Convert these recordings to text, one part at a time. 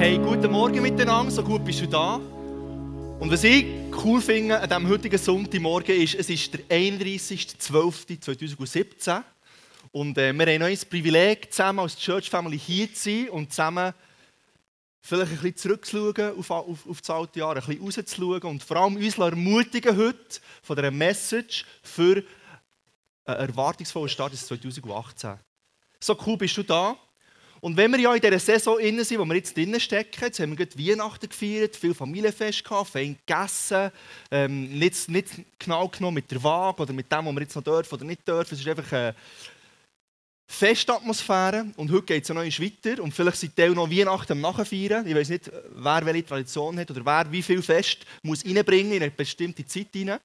Hey, guten Morgen miteinander, so gut bist du da. Und was ich cool finde an diesem heutigen Sonntagmorgen ist, es ist der 31.12.2017 und äh, wir haben noch das Privileg, zusammen als Church Family hier zu sein und zusammen vielleicht ein bisschen zurückzuschauen auf, auf, auf das alte Jahr, ein bisschen rauszuschauen und vor allem uns ermutigen heute von dieser Message für einen erwartungsvollen Start ins 2018. So cool bist du da. Und wenn wir ja in dieser Saison innen sind, wo wir jetzt drinnen stecken, jetzt haben wir gerade Weihnachten gefeiert, viel Familienfest gehabt, fein gegessen, ähm, nicht, nicht genau genommen mit der Waage oder mit dem, was wir jetzt noch dürfen oder nicht dürfen. Es ist einfach eine Festatmosphäre und heute geht es ja noch weiter und vielleicht sind Teil noch Weihnachten am Nachfeiern. Ich weiß nicht, wer welche Tradition hat oder wer wie viel Fest muss reinbringen in eine bestimmte Zeit rein.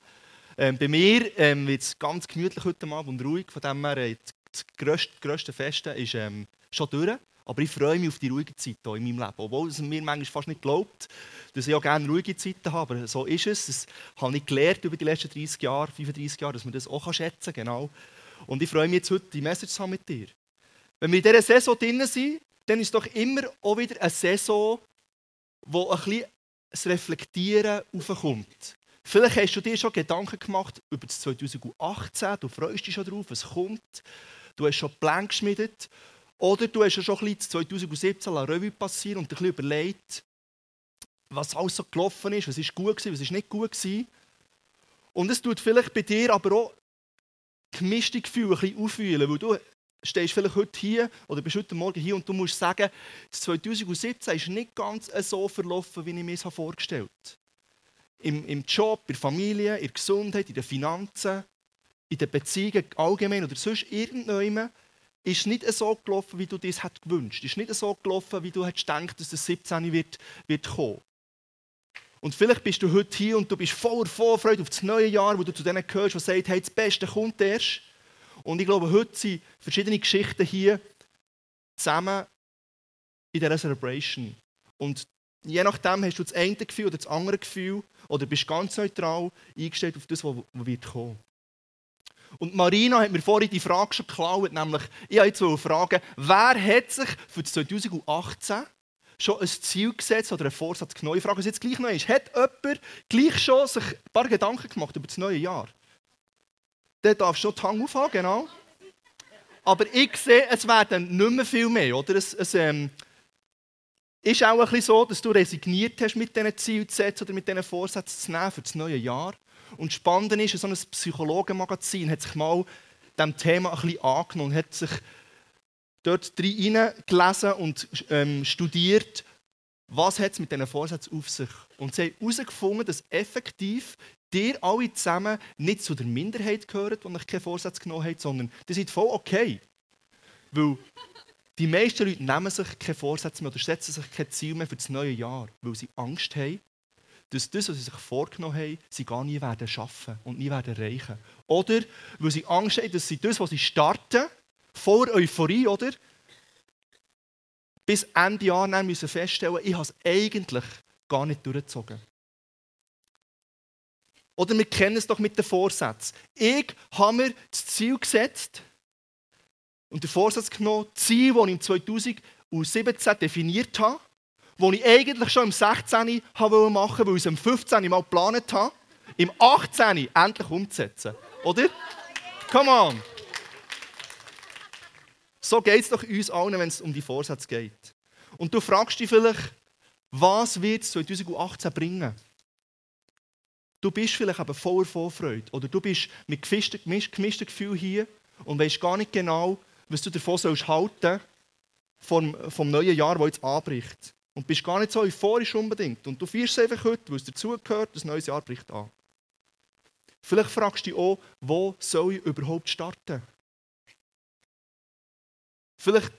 Ähm, bei mir ähm, wird es ganz gemütlich heute Abend und ruhig, von dem her, äh, das grösste, grösste Fest ist ähm, schon durch. Aber ich freue mich auf die ruhige Zeit in meinem Leben. Obwohl es mir manchmal fast nicht glaubt, dass ich auch gerne ruhige Zeiten habe. Aber so ist es. Das habe ich gelernt über die letzten 30 Jahre, 35 Jahre, dass man das auch schätzen kann. Genau. Und ich freue mich jetzt heute, die Message zu haben mit dir. Wenn wir in dieser Saison drin sind, dann ist es doch immer auch wieder eine Saison, wo ein bisschen das Reflektieren aufkommt. Vielleicht hast du dir schon Gedanken gemacht über das 2018, du freust dich schon darauf, es kommt. Du hast schon Pläne geschmiedet oder du hast ja schon ein bisschen 2017 la Revue passiert und dir ein überlegt, was alles so gelaufen ist, was ist gut gewesen, was ist nicht gut gewesen. Und es tut vielleicht bei dir aber auch gemischte Gefühle ein bisschen auffühlen, weil du stehst vielleicht heute hier oder bist heute Morgen hier und du musst sagen, das 2017 ist nicht ganz so verlaufen, wie ich mir es vorgestellt habe. Im, Im Job, in der Familie, in der Gesundheit, in den Finanzen, in den Beziehungen allgemein oder sonst irgendjemand ist nicht so gelaufen, wie du das gewünscht Ist nicht so gelaufen, wie du hättest gedacht, dass es 17 wird, wird kommen. Und vielleicht bist du heute hier und du bist voller Vorfreude auf das neue Jahr, wo du zu denen gehörst, die sagen, hey, das Beste kommt erst. Und ich glaube, heute sind verschiedene Geschichten hier zusammen in dieser Celebration. Und je nachdem hast du das eine Gefühl oder das andere Gefühl oder bist ganz neutral eingestellt auf das, was wird kommen. Und Marina hat mir vorhin die Frage schon geklaut, nämlich, ich wollte jetzt fragen, wer hat sich für 2018 schon ein Ziel gesetzt oder einen Vorsatz genommen? Ich frage es jetzt gleich noch einmal. Hat jemand gleich schon sich ein paar Gedanken gemacht über das neue Jahr? Der darf schon die Hand aufhaben, genau. Aber ich sehe, es werden nicht mehr viel mehr, oder? Es, es ähm, ist auch ein bisschen so, dass du resigniert hast, mit diesen Zielen zu setzen oder mit diesen Vorsätzen zu nehmen für das neue Jahr. Und spannend ist, so ein Psychologenmagazin hat sich mal dem Thema ein bisschen angenommen und hat sich dort gelesen und ähm, studiert, was hat es mit diesen Vorsätzen auf sich. Und sie haben herausgefunden, dass effektiv dir alle zusammen nicht zu der Minderheit gehören, die euch keinen Vorsatz genommen haben, sondern das ist voll okay. Weil die meisten Leute nehmen sich keine Vorsätze mehr oder setzen sich kein Ziel mehr für das neue Jahr, weil sie Angst haben, dass das, was sie sich vorgenommen haben, sie gar nie werden schaffen und nie werden erreichen. Oder weil sie Angst haben, dass sie das, was sie starten, vor Euphorie, oder? Bis Ende Jahr dann müssen feststellen, ich habe es eigentlich gar nicht durchgezogen. Oder wir kennen es doch mit den Vorsätzen. Ich habe mir das Ziel gesetzt und den Vorsatz genommen, das Ziel, das ich im 2017 definiert habe, das ich eigentlich schon im 16. machen wollte, weil ich es im 15. mal geplant habe, im 18. endlich umzusetzen. Oder? Come on! So geht es doch uns allen, wenn es um die Vorsätze geht. Und du fragst dich vielleicht, was wird es 2018 bringen? Du bist vielleicht aber voller Vorfreude oder du bist mit gemischten Gefühlen hier und weißt gar nicht genau, was du davon sollst halten vom, vom neuen Jahr, das jetzt anbricht. Und bist gar nicht so euphorisch unbedingt. Und du feierst es einfach heute, weil es dazugehört, das neue Jahr bricht an. Vielleicht fragst du dich auch, wo soll ich überhaupt starten? Vielleicht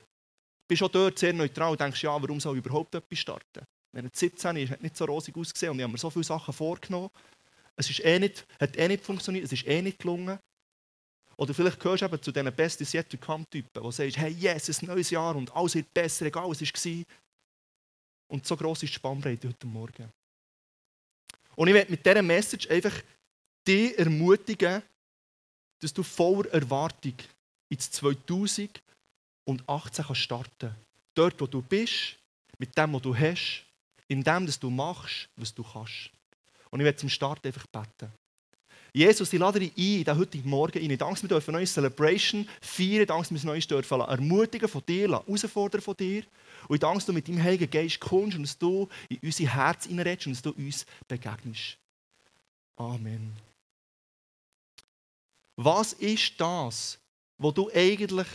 bist du auch dort sehr neutral und denkst, ja, warum soll ich überhaupt etwas starten? Wenn es 17 ist, hat nicht so rosig ausgesehen und ich habe mir so viele Sachen vorgenommen. Es ist eh nicht, hat eh nicht funktioniert, es ist eh nicht gelungen. Oder vielleicht gehörst du eben zu diesen Best is yet to come Typen, die sagst, hey, yes, ein neues Jahr und alles wird besser, egal was war. Und so gross ist die Spannbreite heute Morgen. Und ich möchte mit dieser Message einfach dich ermutigen, dass du voller Erwartung ins 2018 kannst starten Dort, wo du bist, mit dem, was du hast, in dem, dass du machst, was du kannst. Und ich werde zum Start einfach beten. Jesus, ich lade dich ein in den heutigen Morgen rein. Danke, wir dürfen neue Celebration feiern. Danke, wir uns dürfen ermutigen von dir, herausfordern von dir. Und ich danke, dass du mit deinem Heiligen Geist kommst und dass du in unser Herz hineinredest und dass du uns begegnest. Amen. Was ist das, was du eigentlich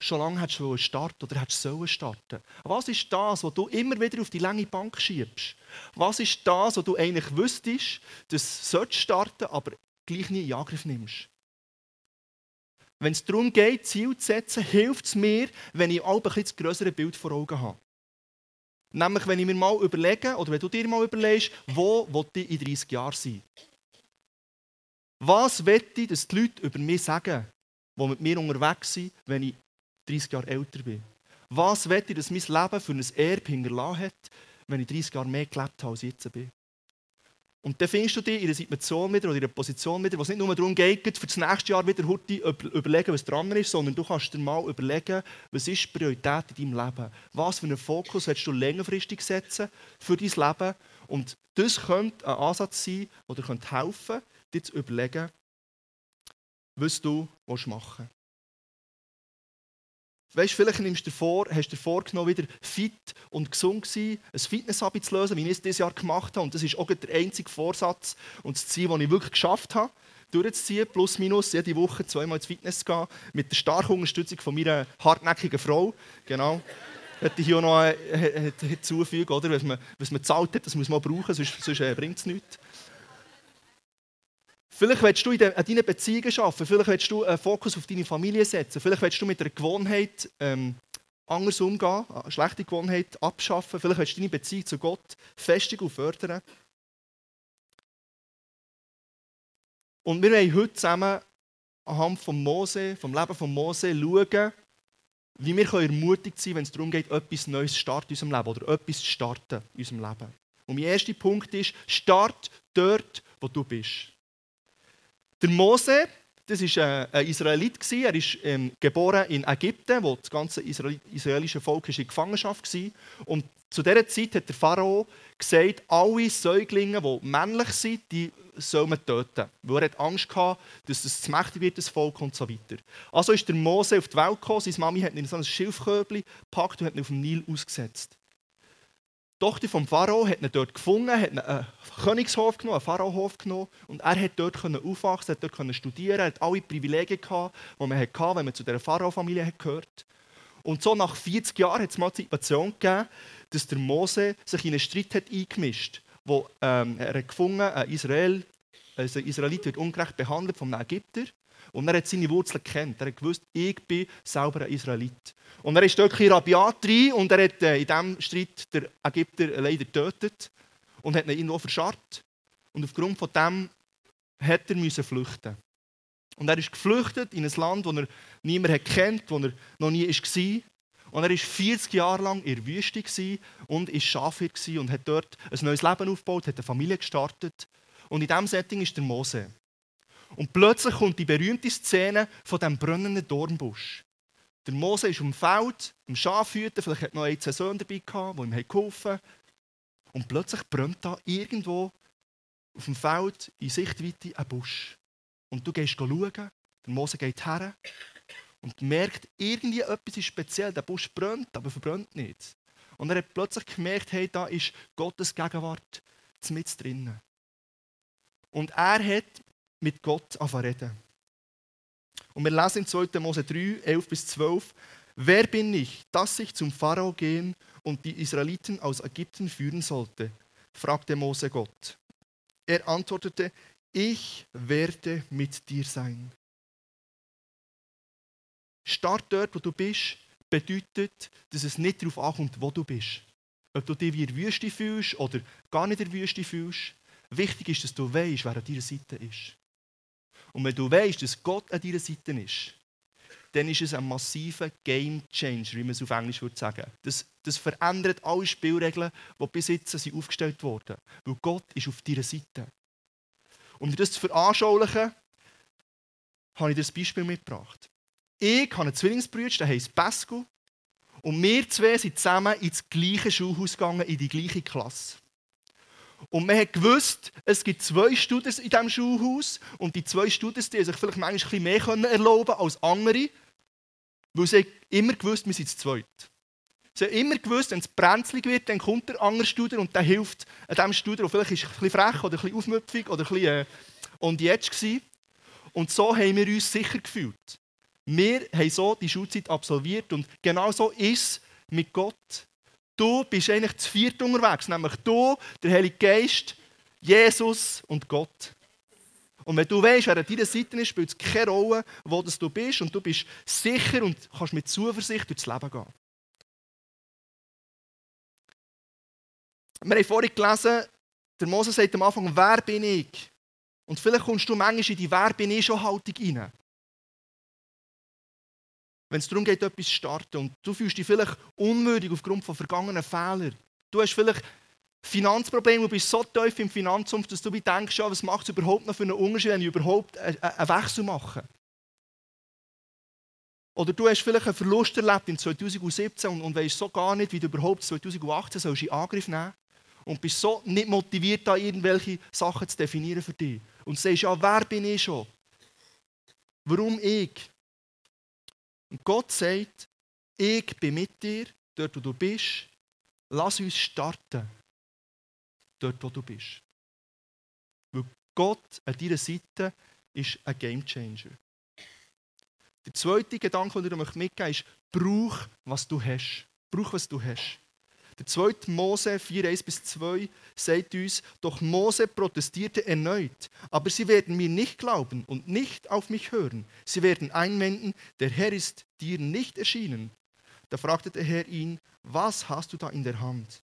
schon lange hättest starten oder hättest sollen starten? Was ist das, was du immer wieder auf die lange Bank schiebst? Was ist das, was du eigentlich wüsstest, dass du starten aber gleich nie in Angriff nimmst? Wenn es darum geht, Ziel zu setzen, hilft es mir, wenn ich auch ein bisschen das größere Bild vor Augen habe. Nämlich, wenn ich mir mal überlege, oder wenn du dir mal überlegst, wo ich in 30 Jahren sein? Was wette ich, dass die Leute über mich sagen, die mit mir unterwegs sind, wenn ich 30 Jahre älter bin? Was wette ich, dass mein Leben für ein Erbe hinterlassen hat, wenn ich 30 Jahre mehr gelebt habe, als ich jetzt bin? Und dann findest du dich in einer Situation wieder oder in einer Position wieder, wo es nicht nur darum geht, für das nächste Jahr wieder heute überlegen, was dran ist, sondern du kannst dir mal überlegen, was ist die Priorität in deinem Leben? Was für einen Fokus willst du längerfristig setzen für dein Leben? Und das könnte ein Ansatz sein, der dir helfen könnte, dir zu überlegen, was du machen willst. Weißt, vielleicht nimmst du dir vor, hast dir vorgenommen, wieder fit und gesund zu sein, ein Fitnesshabit zu lösen, wie ich es dieses Jahr gemacht habe. Und das ist auch der einzige Vorsatz und das Ziel, das ich wirklich geschafft habe, durchzuziehen, plus minus, jede Woche zweimal ins Fitness zu gehen, mit der starken Unterstützung von meiner hartnäckigen Frau. Genau. Hätte ich hier noch äh, hinzufügen, oder? Was man, was man zahlt hat, das muss man brauchen, sonst, sonst äh, bringt es nichts. Vielleicht willst du in deinen Beziehungen arbeiten, vielleicht willst du einen Fokus auf deine Familie setzen, vielleicht willst du mit einer Gewohnheit ähm, anders umgehen, eine schlechte Gewohnheit abschaffen, vielleicht willst du deine Beziehung zu Gott festigen und fördern. Und wir wollen heute zusammen anhand von Mose, vom Leben von Mose schauen, wie wir ermutigt sein können, wenn es darum geht, etwas Neues zu starten in unserem Leben oder etwas zu starten in unserem Leben. Und mein erster Punkt ist, start dort, wo du bist. Der Mose, das war äh, ein Israelit. Er ist ähm, geboren in Ägypten, wo das ganze israelische Volk in Gefangenschaft war. Und zu dieser Zeit hat der Pharao gesagt, alle Säuglinge, die männlich sind, die soll man töten. Weil er hat Angst hatte, dass es zu mächtig wird, das Volk und so weiter. Also ist der Mose auf die Welt gekommen. Seine Mami hat ihn in so ein Schilfkörbchen gepackt und hat ihn auf dem Nil ausgesetzt. Die Tochter vom Pharao hat ihn dort gefunden, hat einen Königshof genommen, einen Pharaohof genommen und er hat dort aufwachsen, hat dort studieren, er hat alle Privilegien gehabt, die man hatte, wenn man zu dieser Pharao-Familie gehört. Und so nach 40 Jahren hat es mal die Situation gegeben, dass der Mose sich in einen Streit hat eingemischt wo ähm, er hat gefunden, ein Israel, also Israelit wird ungerecht behandelt von einem Ägypter und er hat seine Wurzeln kennt. Er hat gewusst, ich bin selber ein Israelit. Und er ist dort ein rabiat rein und er hat äh, in diesem Streit den Ägypter leider getötet und hat ihn irgendwo verscharrt. Und aufgrund von dem hat er flüchten. Und er ist geflüchtet in ein Land, das er niemand kennt, wo er noch nie war. Und er war 40 Jahre lang in der Wüste und war Schafhirt und hat dort ein neues Leben aufgebaut, hat eine Familie gestartet. Und in diesem Setting ist der Mose. Und plötzlich kommt die berühmte Szene von dem brennenden Dornbusch. Der Mose ist im Feld, im Schafhüten, vielleicht hat noch ein, Söhne dabei gehabt, die ihm geholfen haben. Und plötzlich brennt da irgendwo auf dem Feld in Sichtweite ein Busch. Und du gehst schauen, der Mose geht her und merkt, irgendwie etwas ist speziell. Der Busch brennt, aber verbrennt nicht. Und er hat plötzlich gemerkt, hey, da ist Gottes Gegenwart mit drinnen. Und er hat mit Gott reden. Und wir lesen in 2. Mose 3, 11 bis 12, Wer bin ich, dass ich zum Pharao gehen und die Israeliten aus Ägypten führen sollte? fragte Mose Gott. Er antwortete, ich werde mit dir sein. Start dort, wo du bist, bedeutet, dass es nicht darauf ankommt, wo du bist. Ob du dich wie in der Wüste fühlst oder gar nicht in der Wüste fühlst. Wichtig ist, dass du weißt, wer an deiner Seite ist. Und wenn du weißt, dass Gott an deiner Seite ist, dann ist es ein massiver Game Changer, wie man es auf Englisch würde sagen. Das, das verändert alle Spielregeln, die bis jetzt sind aufgestellt wurden. Weil Gott ist auf deiner Seite. Um dir das zu veranschaulichen, habe ich dir ein Beispiel mitgebracht. Ich habe einen Zwillingsbruder, der heißt Pascal. Und wir zwei sind zusammen ins gleiche Schulhaus gegangen, in die gleiche Klasse. Und man hat gewusst, es gibt zwei Studenten in diesem Schulhaus und die zwei Studenten die sich vielleicht manchmal ein bisschen mehr erlauben als andere, weil sie immer gewusst, wir sind zu zweit. Sie haben immer gewusst, wenn es brenzlig wird, dann kommt der andere Student und der hilft dem Student, der vielleicht ist ein bisschen frech oder ein bisschen aufmüpfig oder ein bisschen äh, und jetzt war. Und so haben wir uns sicher gefühlt. Wir haben so die Schulzeit absolviert und genau so ist es mit Gott. Du bist eigentlich zu viert unterwegs, nämlich du, der Heilige Geist, Jesus und Gott. Und wenn du weißt, wer an deiner Seite ist, spielt es keine Rolle, wo du bist und du bist sicher und kannst mit Zuversicht durchs Leben gehen. Wir haben vorhin gelesen, der Mose sagt am Anfang, wer bin ich? Und vielleicht kommst du manchmal in die Wer bin ich schon Haltung rein. Wenn es darum geht, etwas zu starten und du fühlst dich vielleicht unwürdig aufgrund von vergangenen Fehlern. Du hast vielleicht Finanzprobleme, du bist so tief im Finanzumfeld, dass du denkst, ja, was macht es überhaupt noch für einen Unterschied, wenn ich überhaupt einen Wechsel mache. Oder du hast vielleicht einen Verlust erlebt in 2017 und, und weißt so gar nicht, wie du überhaupt 2018 sollst in Angriff nehmen und bist so nicht motiviert, da irgendwelche Sachen zu definieren für dich. Und sagst, ja, wer bin ich schon? Warum ich? Und Gott sagt, ich bin mit dir, dort wo du bist. Lass uns starten, dort wo du bist. Weil Gott an deiner Seite ist ein Gamechanger. Der zweite Gedanke, den ich mitgeben möchte, ist, brauch, was du hast. Brauch, was du hast. Der zweite Mose 4, 1 bis 2 sagt uns, doch Mose protestierte erneut, aber sie werden mir nicht glauben und nicht auf mich hören. Sie werden einwenden, der Herr ist dir nicht erschienen. Da fragte der Herr ihn, was hast du da in der Hand?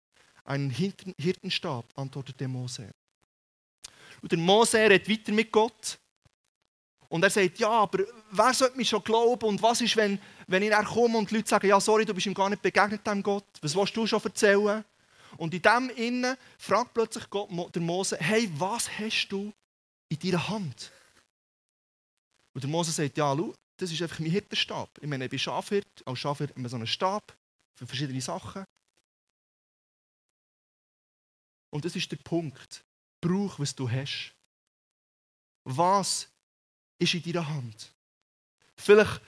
Einen Hirtenstab, antwortete Mose. Und der Mose redet weiter mit Gott und er sagt, ja, aber wer sollte mich schon glauben? Und was ist, wenn, wenn ich komme und die Leute sagen, ja, sorry, du bist ihm gar nicht begegnet, dem Gott. Was willst du schon erzählen? Und in dem Innen fragt plötzlich Gott, der Mose, hey, was hast du in deiner Hand? Und der Mose sagt, ja, schau, das ist einfach mein Hirtenstab. Ich meine, ich bin Schafhirt. Als Schafhirt haben wir so einen Stab für verschiedene Sachen. Und das ist der Punkt. Brauch, was du hast. Was ist in deiner Hand. Vielleicht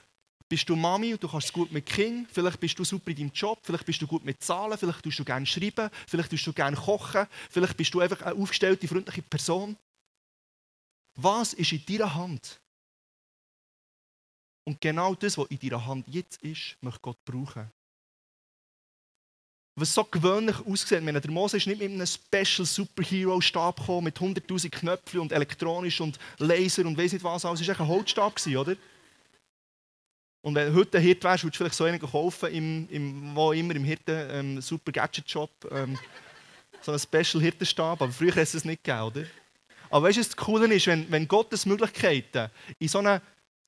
bist du Mami und du kannst es gut mit Kind. Vielleicht bist du super in deinem Job. Vielleicht bist du gut mit Zahlen. Vielleicht tust du gerne schreiben. Vielleicht tust du gerne kochen. Vielleicht bist du einfach eine aufgestellte, freundliche Person. Was ist in deiner Hand? Und genau das, was in deiner Hand jetzt ist, möchte Gott brauchen was so gewöhnlich aussieht. Meine, der Mose ist nicht mit einem Special Superhero Stab gekommen, mit 100.000 Knöpfen und elektronisch und Laser und weiß nicht was alles. Es war ein Holzstab, oder? Und wenn du heute ein Hirt wärst, würdest du vielleicht so einen kaufen, im, im, wo immer im Hirten ähm, Super Gadget Shop. Ähm, so einen Special Hirtenstab. Aber früher hätte es nicht gegeben, oder? Aber weißt du, was das Coole ist, wenn, wenn Gottes Möglichkeiten in so eine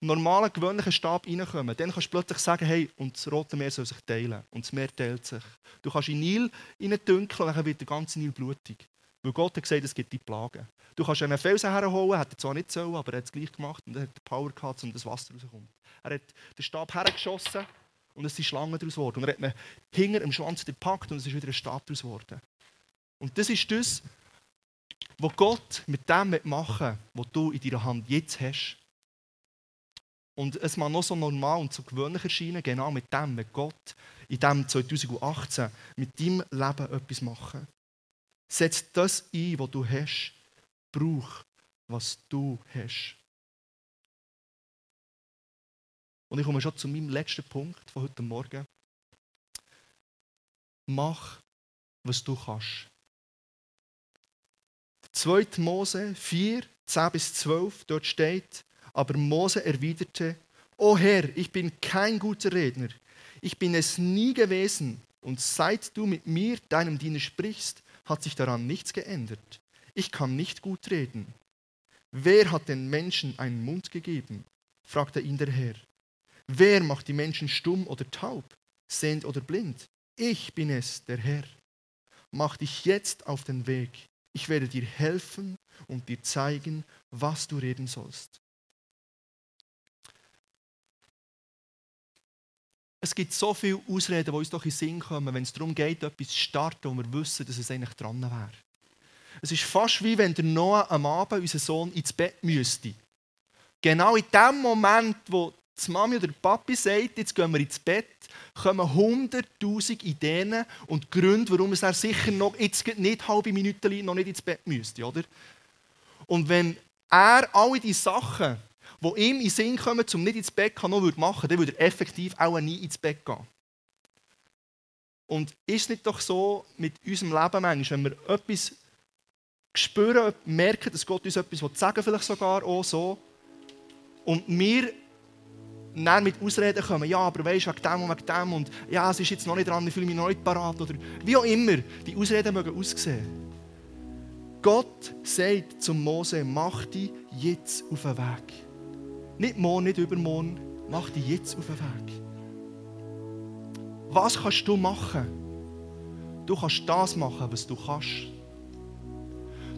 normalen, gewöhnlichen Stab reinkommen, dann kannst du plötzlich sagen, hey, und das Rote Meer soll sich teilen. Und das Meer teilt sich. Du kannst in den Nil dünkeln, dann wird der ganze Nil blutig. Weil Gott hat gesagt, es gibt die Plagen. Du kannst einen Felsen herholen, hat er zwar nicht so, aber er hat es gleich gemacht und er hat die Power gehabt, um das Wasser rauszukommen. Er hat den Stab hergeschossen und es sind Schlangen daraus geworden. Und er hat ihn hinter im Schwanz gepackt und es ist wieder ein Stab daraus geworden. Und das ist das, was Gott mit dem machen will, was du in deiner Hand jetzt hast. Und es mag noch so normal und so gewöhnlich erscheinen, genau mit dem, wenn Gott in diesem 2018 mit deinem Leben etwas machen. Setz das ein, was du hast. Brauch, was du hast. Und ich komme schon zu meinem letzten Punkt von heute Morgen. Mach, was du kannst. 2. Mose 4, 10 bis 12, dort steht, aber Mose erwiderte, O Herr, ich bin kein guter Redner. Ich bin es nie gewesen. Und seit du mit mir, deinem Diener, sprichst, hat sich daran nichts geändert. Ich kann nicht gut reden. Wer hat den Menschen einen Mund gegeben? fragte ihn der Herr. Wer macht die Menschen stumm oder taub, sehend oder blind? Ich bin es, der Herr. Mach dich jetzt auf den Weg. Ich werde dir helfen und dir zeigen, was du reden sollst. Es gibt so viele Ausreden, die uns doch in den Sinn kommen, wenn es darum geht, etwas zu starten, wo wir wissen, dass es eigentlich dran wäre. Es ist fast wie wenn der Noah am Abend unseren Sohn ins Bett müsste. Genau in dem Moment, wo die Mami oder der Papi sagt, jetzt gehen wir ins Bett, kommen hunderttausend Ideen und Gründe, warum es er sicher noch jetzt nicht halbe Minuten noch nicht ins Bett müsste. Oder? Und wenn er alle die Sachen, die ihm in den Sinn kommen, um nicht ins Bett noch machen dann würde er effektiv auch nie ins Bett gehen. Und ist es nicht doch so mit unserem Leben manchmal, wenn wir etwas spüren, merken, dass Gott uns etwas sagen will, vielleicht sogar auch so, und wir dann mit Ausreden kommen, ja, aber weißt du, wegen dem und wegen dem und ja, es ist jetzt noch nicht dran, ich fühle mich noch nicht parat oder wie auch immer die Ausreden mögen aussehen. Gott sagt zum Mose, mach dich jetzt auf den Weg. Nicht morgen, nicht übermorgen, mach dich jetzt auf den Weg. Was kannst du machen? Du kannst das machen, was du kannst.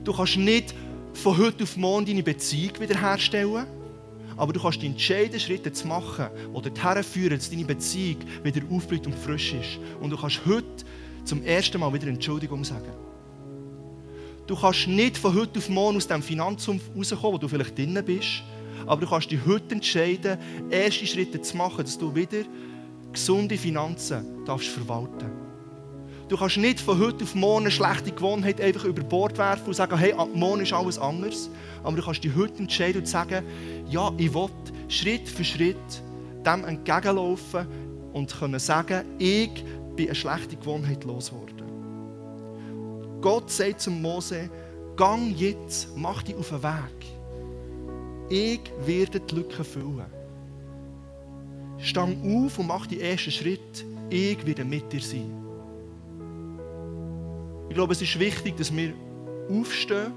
Du kannst nicht von heute auf morgen deine Beziehung wiederherstellen aber du kannst die entscheidenden Schritte zu machen, die dorthin führen, dass deine Beziehung wieder aufblüht und frisch ist. Und du kannst heute zum ersten Mal wieder Entschuldigung sagen. Du kannst nicht von heute auf morgen aus dem Finanzsumpf rauskommen, wo du vielleicht drinnen bist, aber du kannst dich heute entscheiden, erste Schritte zu machen, dass du wieder gesunde Finanzen darfst verwalten. Du kannst nicht von heute auf morgen eine schlechte Gewohnheit einfach über Bord werfen und sagen, hey, ab morgen ist alles anders. Aber du kannst dich heute entscheiden und sagen, ja, ich will Schritt für Schritt dem entgegenlaufen und können sagen, ich bin eine schlechte Gewohnheit losgeworden. Gott sagt zum Mose, gang jetzt, mach dich auf den Weg. Ich werde die Lücke füllen. Stang auf und mach den ersten Schritt. Ich werde mit dir sein. Ich glaube, es ist wichtig, dass wir aufstehen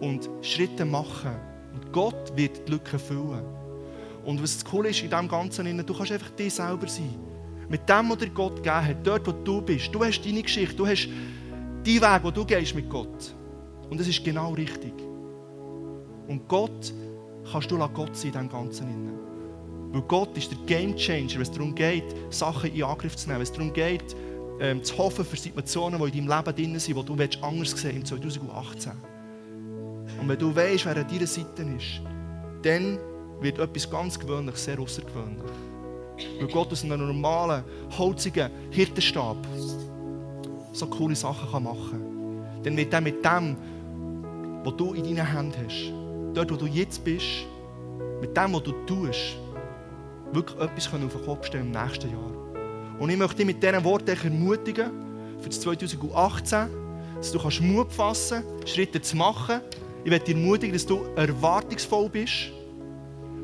und Schritte machen. Und Gott wird die Lücke füllen. Und was das Coole ist in dem Ganzen, du kannst einfach dir selber sein. Mit dem, was dir Gott gegeben hat, dort, wo du bist. Du hast deine Geschichte, du hast deinen Weg, wo du gehst mit Gott. Und das ist genau richtig. Und Gott kannst du Gott sein in dem Ganzen. Weil Gott ist der Game Changer, wenn es darum geht, Sachen in Angriff zu nehmen, wenn es darum geht, ähm, zu hoffen für Situationen, die in deinem Leben drin sind, die du anders sehen willst, im 2018. Und wenn du weißt, wer an deiner Seite ist, dann wird etwas ganz Gewöhnliches sehr außergewöhnlich. Weil Gott aus einem normalen, holzigen Hirtenstab so coole Sachen machen kann. Dann wird er mit dem, was du in deinen Händen hast, dort, wo du jetzt bist, mit dem, was du tust, wirklich etwas auf den Kopf stellen im nächsten Jahr. Und ich möchte dich mit diesen Worten ermutigen, für das 2018, dass du Mut fassen kannst, Schritte zu machen. Ich möchte dich ermutigen, dass du erwartungsvoll bist.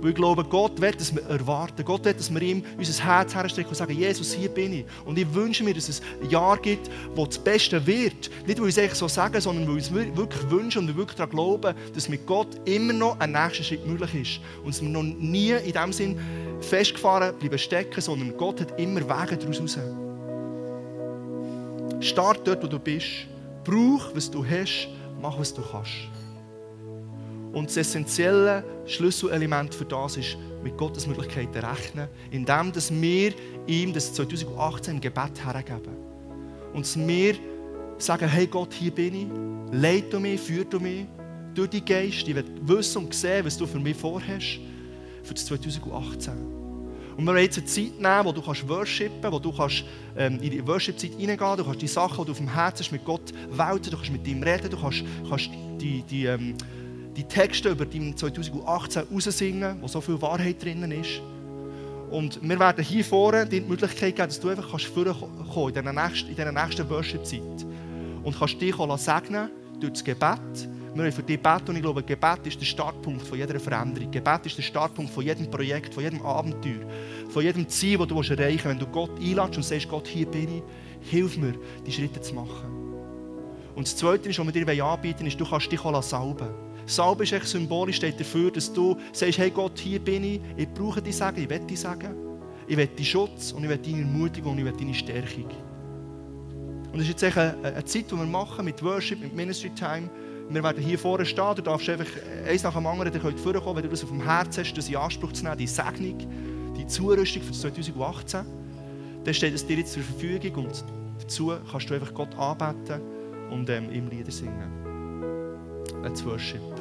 Weil ich glaube, Gott will, dass wir erwarten. Gott will, dass wir ihm unser Herz herstrecken und sagen, Jesus, hier bin ich. Und ich wünsche mir, dass es ein Jahr gibt, wo das Beste wird. Nicht, weil ich es so sagen, sondern weil ich es wirklich wünsche und wir wirklich daran glauben, dass mit Gott immer noch ein nächster Schritt möglich ist. Und dass wir noch nie in dem Sinn festgefahren bleiben stecken, sondern Gott hat immer Wege daraus raus. Start dort, wo du bist. Brauch, was du hast. Mach, was du kannst. Und das essentielle Schlüsselelement für das ist, mit Gottes Möglichkeiten rechnen, indem dass wir ihm das 2018 im Gebet hergeben. Und dass wir sagen, hey Gott, hier bin ich, leid du mich, führ du mich durch die Geist, ich will wissen und sehen, was du für mich vorhast für das 2018. Und wir wollen jetzt eine Zeit nehmen, wo du kannst worshipen, wo du kannst, ähm, in die Worship-Zeit reingehen du kannst die Sachen, die du auf dem Herzen hast, mit Gott wählen, du kannst mit ihm reden, du kannst, kannst die, die, ähm, die Texte über dein 2018 raussingen, wo so viel Wahrheit drin ist. Und wir werden hier vorne dir die Möglichkeit geben, dass du einfach kannst vorkommen nächsten, in dieser nächsten Worship-Zeit. Und kannst dich segnen durch das Gebet wir wollen für dich beten und ich glaube, Gebet ist der Startpunkt von jeder Veränderung. Gebet ist der Startpunkt von jedem Projekt, von jedem Abenteuer, von jedem Ziel, das du erreichen willst. Wenn du Gott einladest und sagst, Gott, hier bin ich, hilf mir, die Schritte zu machen. Und das Zweite, was wir dir anbieten ist, du kannst dich salben. Salben ist echt symbolisch, steht dafür, dass du sagst, hey Gott, hier bin ich, ich brauche dich sagen, ich will dich sagen. Ich will deinen Schutz und ich will deine Ermutigung und ich will deine Stärkung. Und das ist jetzt eine, eine Zeit, die wir machen mit Worship, mit Ministry Time. Wir werden hier vorne stehen, du darfst einfach eins nach dem anderen könnt vorkommen, wenn du das auf dem Herzen hast, das in Anspruch zu nehmen, die Segnung, die Zurüstung für 2018. dann steht es dir jetzt zur Verfügung und dazu kannst du einfach Gott anbeten und ähm, ihm Lieder singen. Let's worship.